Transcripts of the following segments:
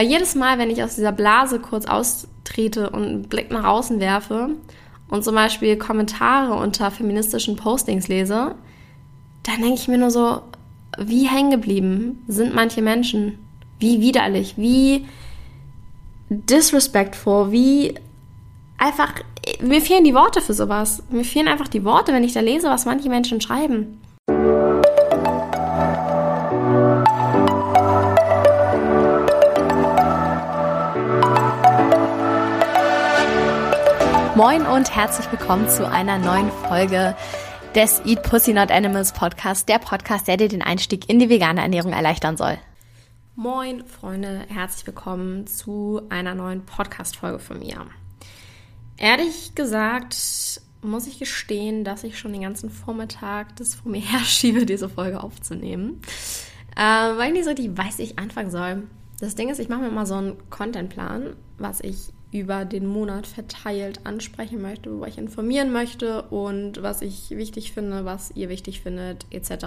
Weil jedes Mal, wenn ich aus dieser Blase kurz austrete und einen Blick nach außen werfe und zum Beispiel Kommentare unter feministischen Postings lese, dann denke ich mir nur so, wie hängen geblieben sind manche Menschen? Wie widerlich, wie disrespectful, wie einfach, mir fehlen die Worte für sowas. Mir fehlen einfach die Worte, wenn ich da lese, was manche Menschen schreiben. Moin und herzlich willkommen zu einer neuen Folge des Eat Pussy Not Animals Podcast, der Podcast, der dir den Einstieg in die vegane Ernährung erleichtern soll. Moin Freunde, herzlich willkommen zu einer neuen Podcast-Folge von mir. Ehrlich gesagt muss ich gestehen, dass ich schon den ganzen Vormittag das vor mir herschiebe, diese Folge aufzunehmen, äh, weil ich nicht so richtig weiß, ich anfangen soll. Das Ding ist, ich mache mir mal so einen Contentplan, was ich über den Monat verteilt ansprechen möchte, wo ich informieren möchte und was ich wichtig finde, was ihr wichtig findet, etc.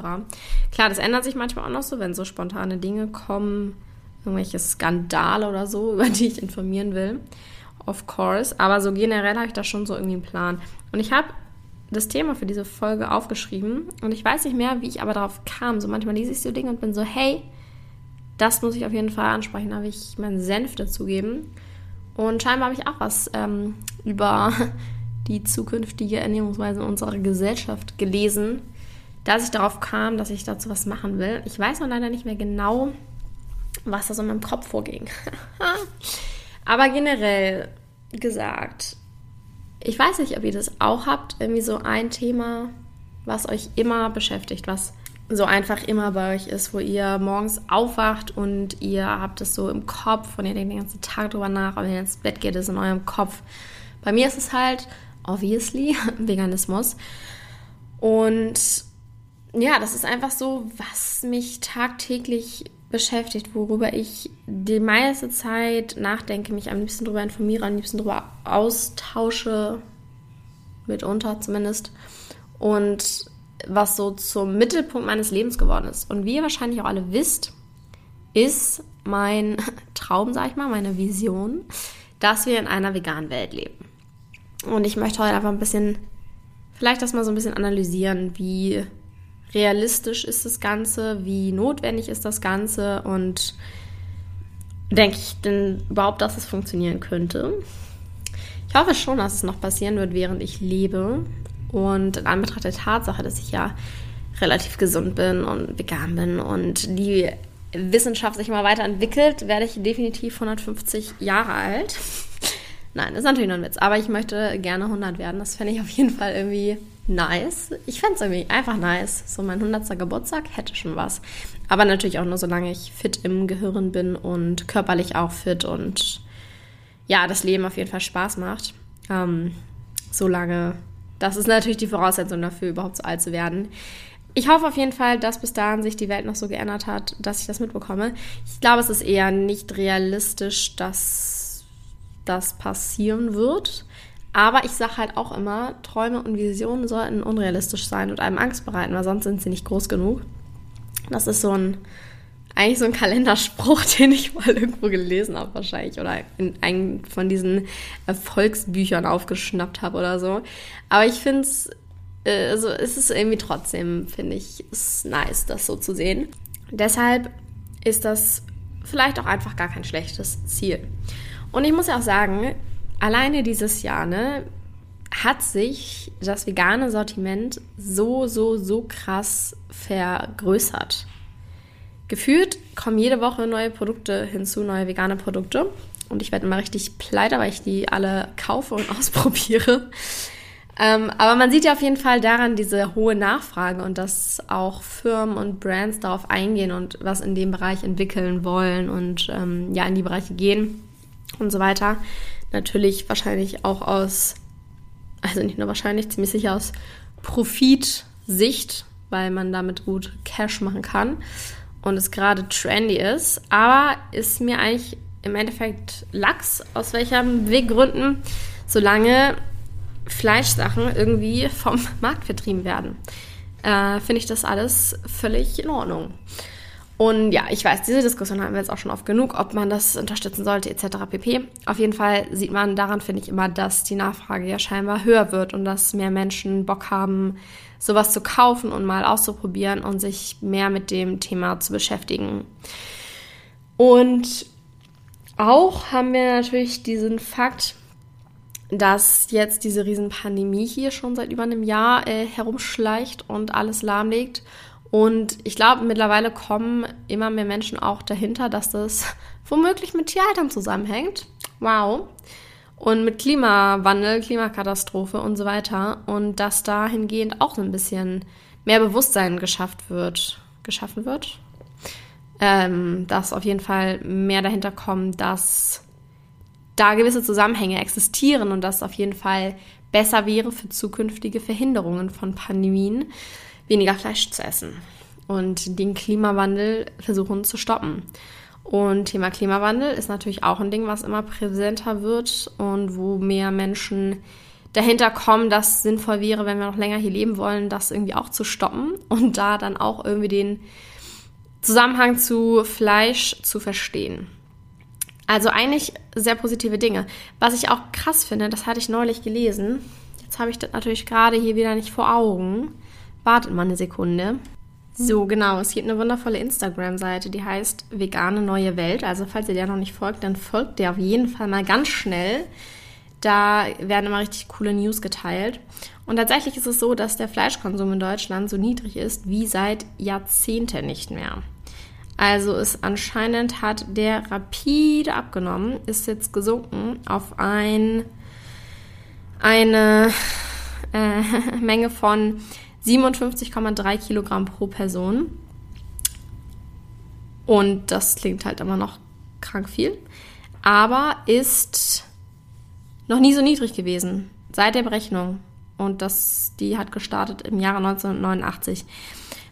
Klar, das ändert sich manchmal auch noch so, wenn so spontane Dinge kommen, irgendwelche Skandale oder so, über die ich informieren will. Of course. Aber so generell habe ich da schon so irgendwie einen Plan. Und ich habe das Thema für diese Folge aufgeschrieben und ich weiß nicht mehr, wie ich aber darauf kam. So manchmal lese ich so Dinge und bin so, hey, das muss ich auf jeden Fall ansprechen, da habe ich meinen Senf dazugeben. Und scheinbar habe ich auch was ähm, über die zukünftige Ernährungsweise unserer Gesellschaft gelesen, dass ich darauf kam, dass ich dazu was machen will. Ich weiß noch leider nicht mehr genau, was da so in meinem Kopf vorging. Aber generell gesagt, ich weiß nicht, ob ihr das auch habt, irgendwie so ein Thema, was euch immer beschäftigt, was so einfach immer bei euch ist, wo ihr morgens aufwacht und ihr habt es so im Kopf und ihr denkt den ganzen Tag drüber nach, und wenn ihr ins Bett geht, ist es in eurem Kopf. Bei mir ist es halt, obviously, Veganismus. Und ja, das ist einfach so, was mich tagtäglich beschäftigt, worüber ich die meiste Zeit nachdenke, mich am liebsten darüber informiere, am liebsten darüber austausche, mitunter zumindest. Und was so zum Mittelpunkt meines Lebens geworden ist. Und wie ihr wahrscheinlich auch alle wisst, ist mein Traum, sag ich mal, meine Vision, dass wir in einer veganen Welt leben. Und ich möchte heute einfach ein bisschen, vielleicht das mal so ein bisschen analysieren, wie realistisch ist das Ganze, wie notwendig ist das Ganze und denke ich denn überhaupt, dass es funktionieren könnte. Ich hoffe schon, dass es noch passieren wird, während ich lebe. Und in Anbetracht der Tatsache, dass ich ja relativ gesund bin und vegan bin und die Wissenschaft sich mal weiterentwickelt, werde ich definitiv 150 Jahre alt. Nein, das ist natürlich nur ein Witz, aber ich möchte gerne 100 werden. Das fände ich auf jeden Fall irgendwie nice. Ich fände es irgendwie einfach nice. So mein 100. Geburtstag hätte schon was. Aber natürlich auch nur, solange ich fit im Gehirn bin und körperlich auch fit und ja, das Leben auf jeden Fall Spaß macht. Ähm, solange das ist natürlich die Voraussetzung dafür, überhaupt so alt zu werden. Ich hoffe auf jeden Fall, dass bis dahin sich die Welt noch so geändert hat, dass ich das mitbekomme. Ich glaube, es ist eher nicht realistisch, dass das passieren wird. Aber ich sage halt auch immer, Träume und Visionen sollten unrealistisch sein und einem Angst bereiten, weil sonst sind sie nicht groß genug. Das ist so ein eigentlich so ein Kalenderspruch, den ich mal irgendwo gelesen habe wahrscheinlich oder in einem von diesen Erfolgsbüchern aufgeschnappt habe oder so. Aber ich finde es, äh, also ist irgendwie trotzdem, finde ich, ist nice, das so zu sehen. Deshalb ist das vielleicht auch einfach gar kein schlechtes Ziel. Und ich muss ja auch sagen, alleine dieses Jahr, ne, hat sich das vegane Sortiment so, so, so krass vergrößert. Gefühlt kommen jede Woche neue Produkte hinzu, neue vegane Produkte. Und ich werde immer richtig pleite, weil ich die alle kaufe und ausprobiere. Ähm, aber man sieht ja auf jeden Fall daran diese hohe Nachfrage und dass auch Firmen und Brands darauf eingehen und was in dem Bereich entwickeln wollen und ähm, ja in die Bereiche gehen und so weiter. Natürlich wahrscheinlich auch aus, also nicht nur wahrscheinlich, ziemlich sicher aus Profitsicht, weil man damit gut Cash machen kann und es gerade trendy ist, aber ist mir eigentlich im Endeffekt Lachs, aus welchen Weggründen, solange Fleischsachen irgendwie vom Markt vertrieben werden. Äh, Finde ich das alles völlig in Ordnung. Und ja, ich weiß, diese Diskussion haben wir jetzt auch schon oft genug, ob man das unterstützen sollte, etc. pp. Auf jeden Fall sieht man daran, finde ich immer, dass die Nachfrage ja scheinbar höher wird und dass mehr Menschen Bock haben, sowas zu kaufen und mal auszuprobieren und sich mehr mit dem Thema zu beschäftigen. Und auch haben wir natürlich diesen Fakt, dass jetzt diese Riesenpandemie hier schon seit über einem Jahr äh, herumschleicht und alles lahmlegt. Und ich glaube, mittlerweile kommen immer mehr Menschen auch dahinter, dass das womöglich mit Tierhaltern zusammenhängt. Wow. Und mit Klimawandel, Klimakatastrophe und so weiter. Und dass dahingehend auch ein bisschen mehr Bewusstsein geschafft wird. Geschaffen wird? Ähm, dass auf jeden Fall mehr dahinter kommt, dass da gewisse Zusammenhänge existieren und das auf jeden Fall besser wäre für zukünftige Verhinderungen von Pandemien, weniger Fleisch zu essen und den Klimawandel versuchen zu stoppen. Und Thema Klimawandel ist natürlich auch ein Ding, was immer präsenter wird und wo mehr Menschen dahinter kommen, dass sinnvoll wäre, wenn wir noch länger hier leben wollen, das irgendwie auch zu stoppen und da dann auch irgendwie den Zusammenhang zu Fleisch zu verstehen. Also eigentlich sehr positive Dinge. Was ich auch krass finde, das hatte ich neulich gelesen. Jetzt habe ich das natürlich gerade hier wieder nicht vor Augen. Wartet mal eine Sekunde. So, genau. Es gibt eine wundervolle Instagram-Seite, die heißt Vegane Neue Welt. Also, falls ihr der noch nicht folgt, dann folgt der auf jeden Fall mal ganz schnell. Da werden immer richtig coole News geteilt. Und tatsächlich ist es so, dass der Fleischkonsum in Deutschland so niedrig ist wie seit Jahrzehnten nicht mehr. Also ist anscheinend hat der rapide abgenommen, ist jetzt gesunken auf ein, eine äh, Menge von 57,3 Kilogramm pro Person. Und das klingt halt immer noch krank viel. Aber ist noch nie so niedrig gewesen seit der Berechnung. Und das, die hat gestartet im Jahre 1989.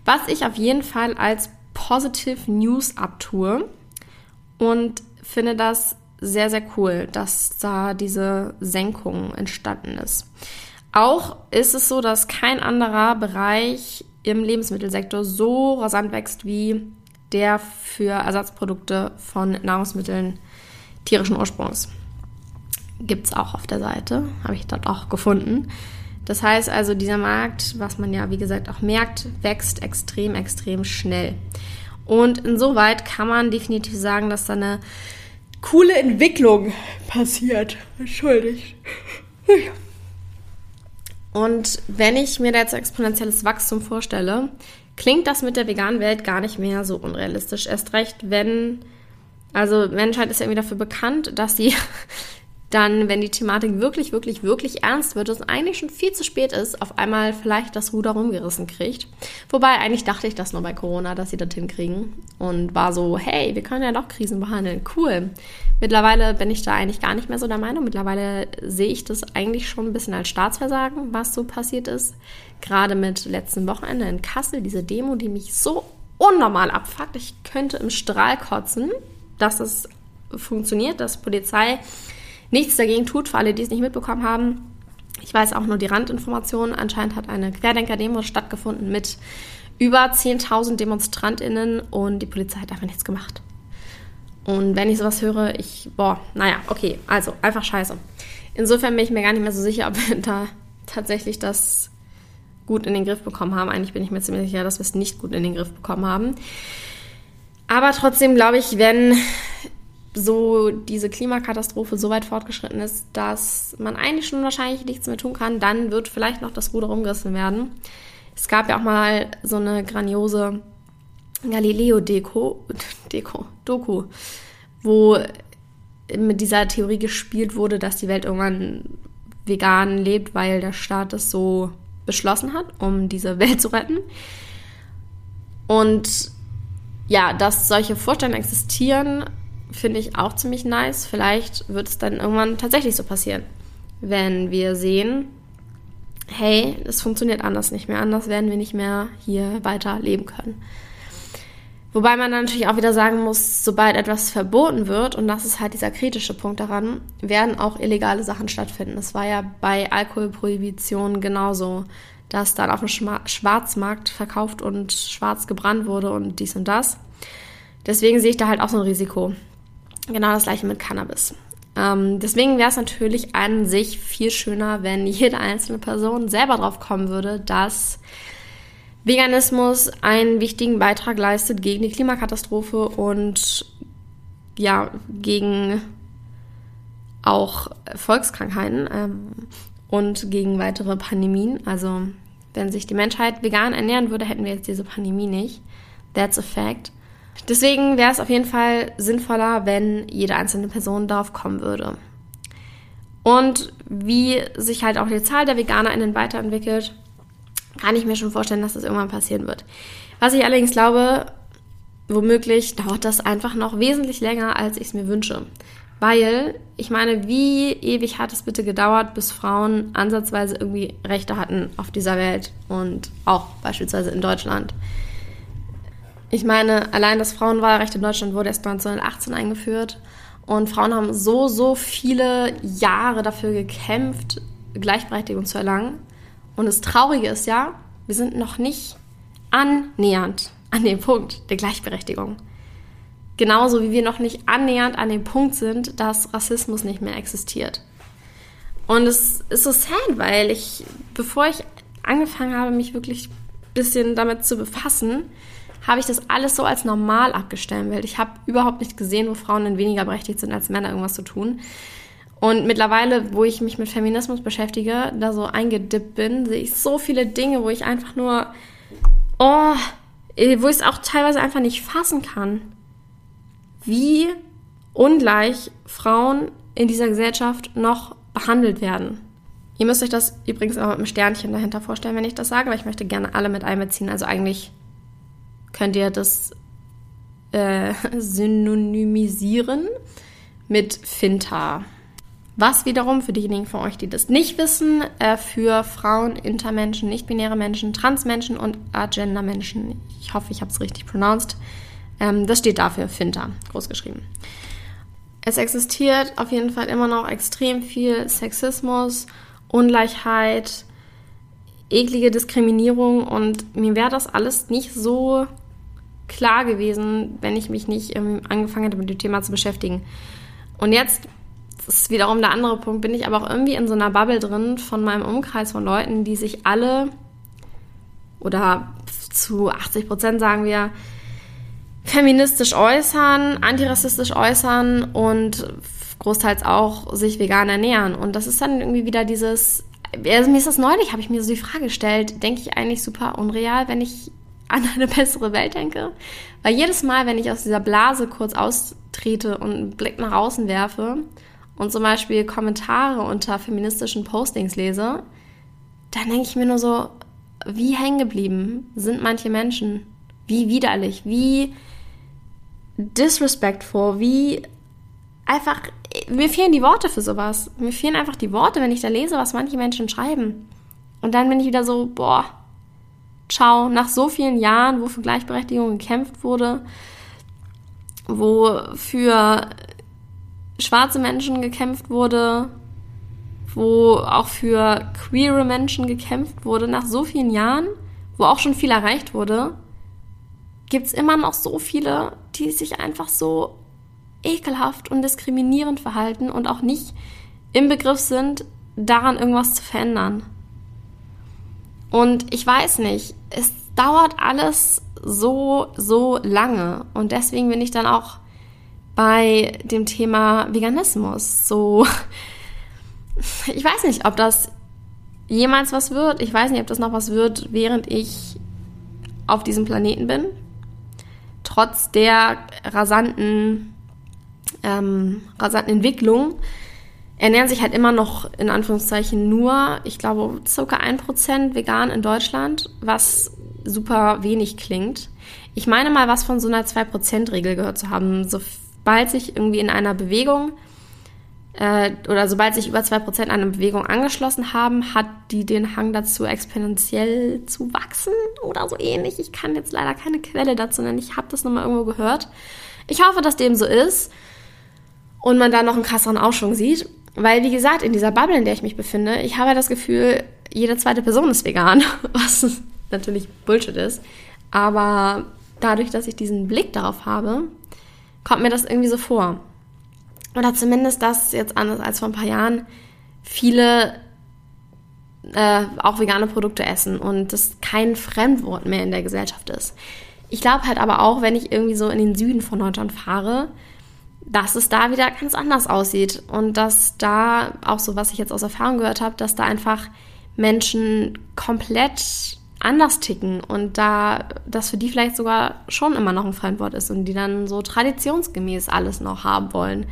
Was ich auf jeden Fall als Positive News abtue und finde das sehr, sehr cool, dass da diese Senkung entstanden ist. Auch ist es so, dass kein anderer Bereich im Lebensmittelsektor so rasant wächst wie der für Ersatzprodukte von Nahrungsmitteln tierischen Ursprungs. Gibt es auch auf der Seite, habe ich dort auch gefunden. Das heißt also, dieser Markt, was man ja wie gesagt auch merkt, wächst extrem, extrem schnell. Und insoweit kann man definitiv sagen, dass da eine coole Entwicklung passiert. Entschuldigt. Und wenn ich mir da jetzt exponentielles Wachstum vorstelle, klingt das mit der veganen Welt gar nicht mehr so unrealistisch. Erst recht, wenn, also Menschheit ist ja irgendwie dafür bekannt, dass sie dann, wenn die Thematik wirklich, wirklich, wirklich ernst wird, es eigentlich schon viel zu spät ist, auf einmal vielleicht das Ruder rumgerissen kriegt. Wobei eigentlich dachte ich das nur bei Corona, dass sie das hinkriegen und war so, hey, wir können ja doch Krisen behandeln, cool. Mittlerweile bin ich da eigentlich gar nicht mehr so der Meinung. Mittlerweile sehe ich das eigentlich schon ein bisschen als Staatsversagen, was so passiert ist. Gerade mit letzten Wochenende in Kassel, diese Demo, die mich so unnormal abfuckt. Ich könnte im Strahl kotzen, dass es funktioniert, dass Polizei nichts dagegen tut, für alle, die es nicht mitbekommen haben. Ich weiß auch nur die Randinformationen. Anscheinend hat eine Querdenker-Demo stattgefunden mit über 10.000 DemonstrantInnen und die Polizei hat einfach nichts gemacht. Und wenn ich sowas höre, ich, boah, naja, okay, also einfach scheiße. Insofern bin ich mir gar nicht mehr so sicher, ob wir da tatsächlich das gut in den Griff bekommen haben. Eigentlich bin ich mir ziemlich sicher, dass wir es nicht gut in den Griff bekommen haben. Aber trotzdem glaube ich, wenn so diese Klimakatastrophe so weit fortgeschritten ist, dass man eigentlich schon wahrscheinlich nichts mehr tun kann, dann wird vielleicht noch das Ruder rumgerissen werden. Es gab ja auch mal so eine grandiose Galileo-Deko, Deko, Doku, wo mit dieser Theorie gespielt wurde, dass die Welt irgendwann vegan lebt, weil der Staat es so beschlossen hat, um diese Welt zu retten. Und ja, dass solche Vorstellungen existieren, finde ich auch ziemlich nice. Vielleicht wird es dann irgendwann tatsächlich so passieren, wenn wir sehen, hey, es funktioniert anders nicht mehr, anders werden wir nicht mehr hier weiter leben können. Wobei man dann natürlich auch wieder sagen muss, sobald etwas verboten wird, und das ist halt dieser kritische Punkt daran, werden auch illegale Sachen stattfinden. Das war ja bei Alkoholprohibition genauso, dass dann auf dem Schwarzmarkt verkauft und schwarz gebrannt wurde und dies und das. Deswegen sehe ich da halt auch so ein Risiko. Genau das gleiche mit Cannabis. Ähm, deswegen wäre es natürlich an sich viel schöner, wenn jede einzelne Person selber drauf kommen würde, dass Veganismus einen wichtigen Beitrag leistet gegen die Klimakatastrophe und ja, gegen auch Volkskrankheiten ähm, und gegen weitere Pandemien. Also wenn sich die Menschheit vegan ernähren würde, hätten wir jetzt diese Pandemie nicht. That's a fact. Deswegen wäre es auf jeden Fall sinnvoller, wenn jede einzelne Person darauf kommen würde. Und wie sich halt auch die Zahl der VeganerInnen weiterentwickelt, kann ich mir schon vorstellen, dass das irgendwann passieren wird. Was ich allerdings glaube, womöglich dauert das einfach noch wesentlich länger, als ich es mir wünsche. Weil, ich meine, wie ewig hat es bitte gedauert, bis Frauen ansatzweise irgendwie Rechte hatten auf dieser Welt und auch beispielsweise in Deutschland? Ich meine, allein das Frauenwahlrecht in Deutschland wurde erst 1918 eingeführt und Frauen haben so, so viele Jahre dafür gekämpft, Gleichberechtigung zu erlangen. Und das Traurige ist ja, wir sind noch nicht annähernd an dem Punkt der Gleichberechtigung. Genauso wie wir noch nicht annähernd an dem Punkt sind, dass Rassismus nicht mehr existiert. Und es ist so sad, weil ich, bevor ich angefangen habe, mich wirklich ein bisschen damit zu befassen, habe ich das alles so als normal abgestempelt. Ich habe überhaupt nicht gesehen, wo Frauen denn weniger berechtigt sind, als Männer irgendwas zu tun. Und mittlerweile, wo ich mich mit Feminismus beschäftige, da so eingedippt bin, sehe ich so viele Dinge, wo ich einfach nur, oh, wo ich es auch teilweise einfach nicht fassen kann, wie ungleich Frauen in dieser Gesellschaft noch behandelt werden. Ihr müsst euch das übrigens auch mit einem Sternchen dahinter vorstellen, wenn ich das sage, weil ich möchte gerne alle mit einbeziehen. Also eigentlich könnt ihr das äh, synonymisieren mit Finta. Was wiederum für diejenigen von euch, die das nicht wissen, äh, für Frauen, Intermenschen, nicht-binäre Menschen, Transmenschen und Agenda-Menschen, ich hoffe, ich habe es richtig pronounced, ähm, das steht dafür, Finta, großgeschrieben. Es existiert auf jeden Fall immer noch extrem viel Sexismus, Ungleichheit, eklige Diskriminierung und mir wäre das alles nicht so klar gewesen, wenn ich mich nicht ähm, angefangen hätte, mit dem Thema zu beschäftigen. Und jetzt, das ist wiederum der andere Punkt, bin ich aber auch irgendwie in so einer Bubble drin von meinem Umkreis von Leuten, die sich alle oder zu 80 Prozent sagen wir, feministisch äußern, antirassistisch äußern und großteils auch sich vegan ernähren. Und das ist dann irgendwie wieder dieses, also mir ist das neulich, habe ich mir so die Frage gestellt, denke ich eigentlich super unreal, wenn ich an eine bessere Welt denke. Weil jedes Mal, wenn ich aus dieser Blase kurz austrete und einen Blick nach außen werfe und zum Beispiel Kommentare unter feministischen Postings lese, dann denke ich mir nur so, wie hängen geblieben sind manche Menschen? Wie widerlich, wie disrespectful, wie einfach, mir fehlen die Worte für sowas. Mir fehlen einfach die Worte, wenn ich da lese, was manche Menschen schreiben. Und dann bin ich wieder so, boah, ciao, nach so vielen Jahren, wo für Gleichberechtigung gekämpft wurde, wo für schwarze Menschen gekämpft wurde, wo auch für queere Menschen gekämpft wurde, nach so vielen Jahren, wo auch schon viel erreicht wurde, gibt es immer noch so viele, die sich einfach so ekelhaft und diskriminierend verhalten und auch nicht im Begriff sind, daran irgendwas zu verändern. Und ich weiß nicht, es dauert alles so, so lange. Und deswegen bin ich dann auch bei dem Thema Veganismus so. Ich weiß nicht, ob das jemals was wird. Ich weiß nicht, ob das noch was wird, während ich auf diesem Planeten bin. Trotz der rasanten, ähm, rasanten Entwicklung ernähren sich halt immer noch in Anführungszeichen nur, ich glaube, circa ein Prozent vegan in Deutschland, was super wenig klingt. Ich meine mal, was von so einer 2%-Regel gehört zu haben. Sobald sich irgendwie in einer Bewegung äh, oder sobald sich über 2% einer Bewegung angeschlossen haben, hat die den Hang dazu, exponentiell zu wachsen oder so ähnlich. Ich kann jetzt leider keine Quelle dazu nennen. Ich habe das nochmal irgendwo gehört. Ich hoffe, dass dem so ist und man da noch einen krasseren Aufschwung sieht. Weil, wie gesagt, in dieser Bubble, in der ich mich befinde, ich habe das Gefühl, jede zweite Person ist vegan, was natürlich Bullshit ist. Aber dadurch, dass ich diesen Blick darauf habe, kommt mir das irgendwie so vor. Oder zumindest das jetzt anders als vor ein paar Jahren viele äh, auch vegane Produkte essen und das kein Fremdwort mehr in der Gesellschaft ist. Ich glaube halt aber auch, wenn ich irgendwie so in den Süden von Deutschland fahre, dass es da wieder ganz anders aussieht und dass da auch so, was ich jetzt aus Erfahrung gehört habe, dass da einfach Menschen komplett anders ticken und da das für die vielleicht sogar schon immer noch ein Fremdwort ist und die dann so traditionsgemäß alles noch haben wollen.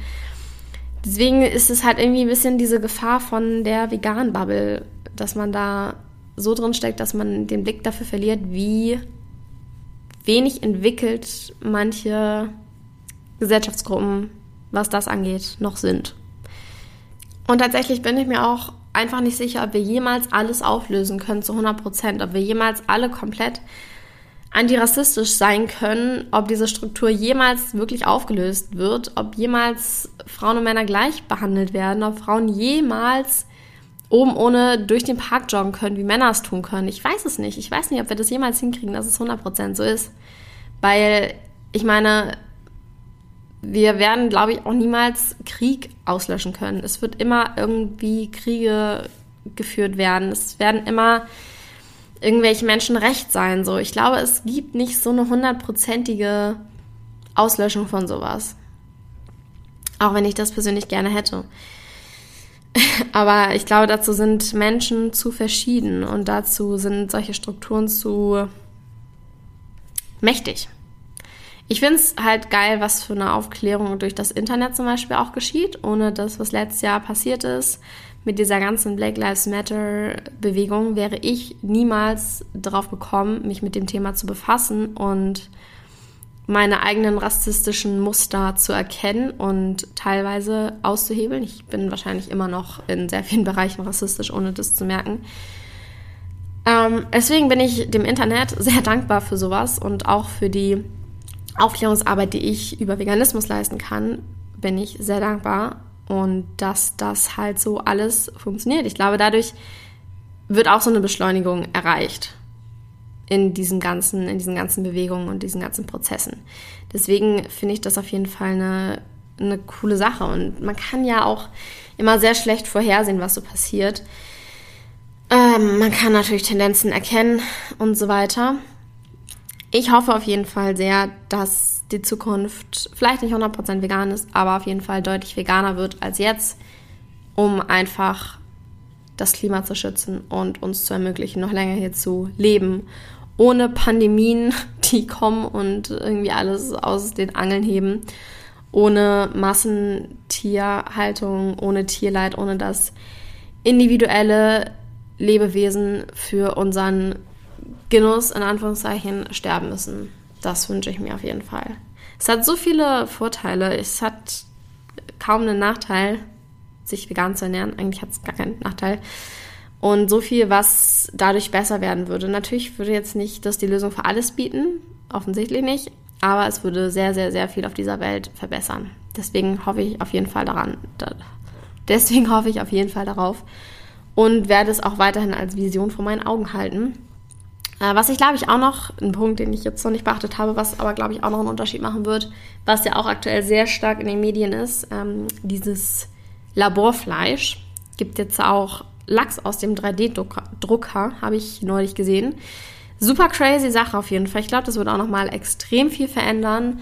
Deswegen ist es halt irgendwie ein bisschen diese Gefahr von der veganen Bubble, dass man da so drin steckt, dass man den Blick dafür verliert, wie wenig entwickelt manche Gesellschaftsgruppen, was das angeht, noch sind. Und tatsächlich bin ich mir auch einfach nicht sicher, ob wir jemals alles auflösen können zu 100 Prozent, ob wir jemals alle komplett antirassistisch sein können, ob diese Struktur jemals wirklich aufgelöst wird, ob jemals Frauen und Männer gleich behandelt werden, ob Frauen jemals oben ohne durch den Park joggen können, wie Männer es tun können. Ich weiß es nicht. Ich weiß nicht, ob wir das jemals hinkriegen, dass es 100% so ist. Weil, ich meine, wir werden, glaube ich, auch niemals Krieg auslöschen können. Es wird immer irgendwie Kriege geführt werden. Es werden immer irgendwelche Menschen recht sein. So, ich glaube, es gibt nicht so eine hundertprozentige Auslöschung von sowas. Auch wenn ich das persönlich gerne hätte. Aber ich glaube, dazu sind Menschen zu verschieden und dazu sind solche Strukturen zu mächtig. Ich finde es halt geil, was für eine Aufklärung durch das Internet zum Beispiel auch geschieht, ohne das, was letztes Jahr passiert ist. Mit dieser ganzen Black Lives Matter Bewegung wäre ich niemals darauf gekommen, mich mit dem Thema zu befassen und meine eigenen rassistischen Muster zu erkennen und teilweise auszuhebeln. Ich bin wahrscheinlich immer noch in sehr vielen Bereichen rassistisch, ohne das zu merken. Ähm, deswegen bin ich dem Internet sehr dankbar für sowas und auch für die Aufklärungsarbeit, die ich über Veganismus leisten kann, bin ich sehr dankbar und dass das halt so alles funktioniert. Ich glaube, dadurch wird auch so eine Beschleunigung erreicht in diesen ganzen, in diesen ganzen Bewegungen und diesen ganzen Prozessen. Deswegen finde ich das auf jeden Fall eine, eine coole Sache. Und man kann ja auch immer sehr schlecht vorhersehen, was so passiert. Ähm, man kann natürlich Tendenzen erkennen und so weiter ich hoffe auf jeden Fall sehr, dass die Zukunft vielleicht nicht 100% vegan ist, aber auf jeden Fall deutlich veganer wird als jetzt, um einfach das Klima zu schützen und uns zu ermöglichen, noch länger hier zu leben, ohne Pandemien, die kommen und irgendwie alles aus den Angeln heben, ohne Massentierhaltung, ohne Tierleid, ohne das individuelle Lebewesen für unseren Genuss in Anführungszeichen sterben müssen. Das wünsche ich mir auf jeden Fall. Es hat so viele Vorteile. Es hat kaum einen Nachteil, sich vegan zu ernähren. Eigentlich hat es gar keinen Nachteil. Und so viel, was dadurch besser werden würde. Natürlich würde jetzt nicht das die Lösung für alles bieten, offensichtlich nicht, aber es würde sehr, sehr, sehr viel auf dieser Welt verbessern. Deswegen hoffe ich auf jeden Fall daran. Deswegen hoffe ich auf jeden Fall darauf und werde es auch weiterhin als Vision vor meinen Augen halten. Äh, was ich glaube ich auch noch, ein Punkt, den ich jetzt noch nicht beachtet habe, was aber glaube ich auch noch einen Unterschied machen wird, was ja auch aktuell sehr stark in den Medien ist, ähm, dieses Laborfleisch. Gibt jetzt auch Lachs aus dem 3D-Drucker, habe ich neulich gesehen. Super crazy Sache auf jeden Fall. Ich glaube, das wird auch noch mal extrem viel verändern.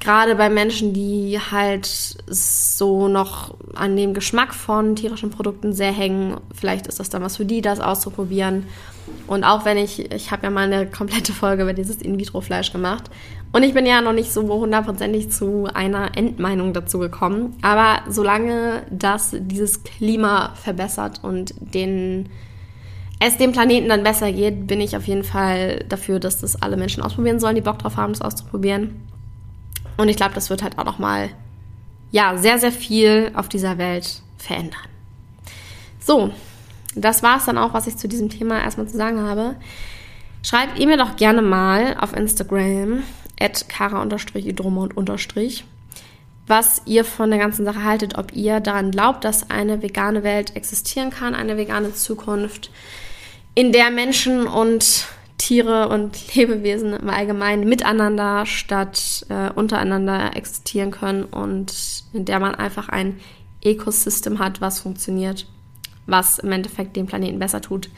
Gerade bei Menschen, die halt so noch an dem Geschmack von tierischen Produkten sehr hängen. Vielleicht ist das dann was für die, das auszuprobieren. Und auch wenn ich, ich habe ja mal eine komplette Folge über dieses In-vitro-Fleisch gemacht. Und ich bin ja noch nicht so hundertprozentig zu einer Endmeinung dazu gekommen. Aber solange das dieses Klima verbessert und den, es dem Planeten dann besser geht, bin ich auf jeden Fall dafür, dass das alle Menschen ausprobieren sollen, die Bock drauf haben, das auszuprobieren. Und ich glaube, das wird halt auch nochmal, ja, sehr, sehr viel auf dieser Welt verändern. So, das war es dann auch, was ich zu diesem Thema erstmal zu sagen habe. Schreibt ihr mir doch gerne mal auf Instagram at kara-idromont was ihr von der ganzen Sache haltet, ob ihr daran glaubt, dass eine vegane Welt existieren kann, eine vegane Zukunft, in der Menschen und Tiere und Lebewesen im Allgemeinen miteinander statt äh, untereinander existieren können und in der man einfach ein Ecosystem hat, was funktioniert, was im Endeffekt den Planeten besser tut?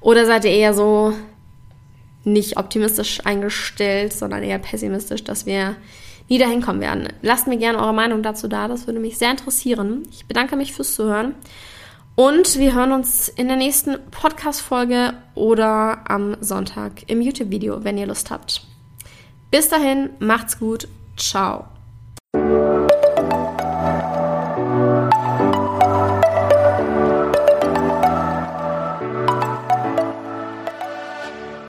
Oder seid ihr eher so nicht optimistisch eingestellt, sondern eher pessimistisch, dass wir nie dahin kommen werden? Lasst mir gerne eure Meinung dazu da, das würde mich sehr interessieren. Ich bedanke mich fürs Zuhören und wir hören uns in der nächsten Podcast-Folge oder am Sonntag im YouTube-Video, wenn ihr Lust habt. Bis dahin, macht's gut. Ciao.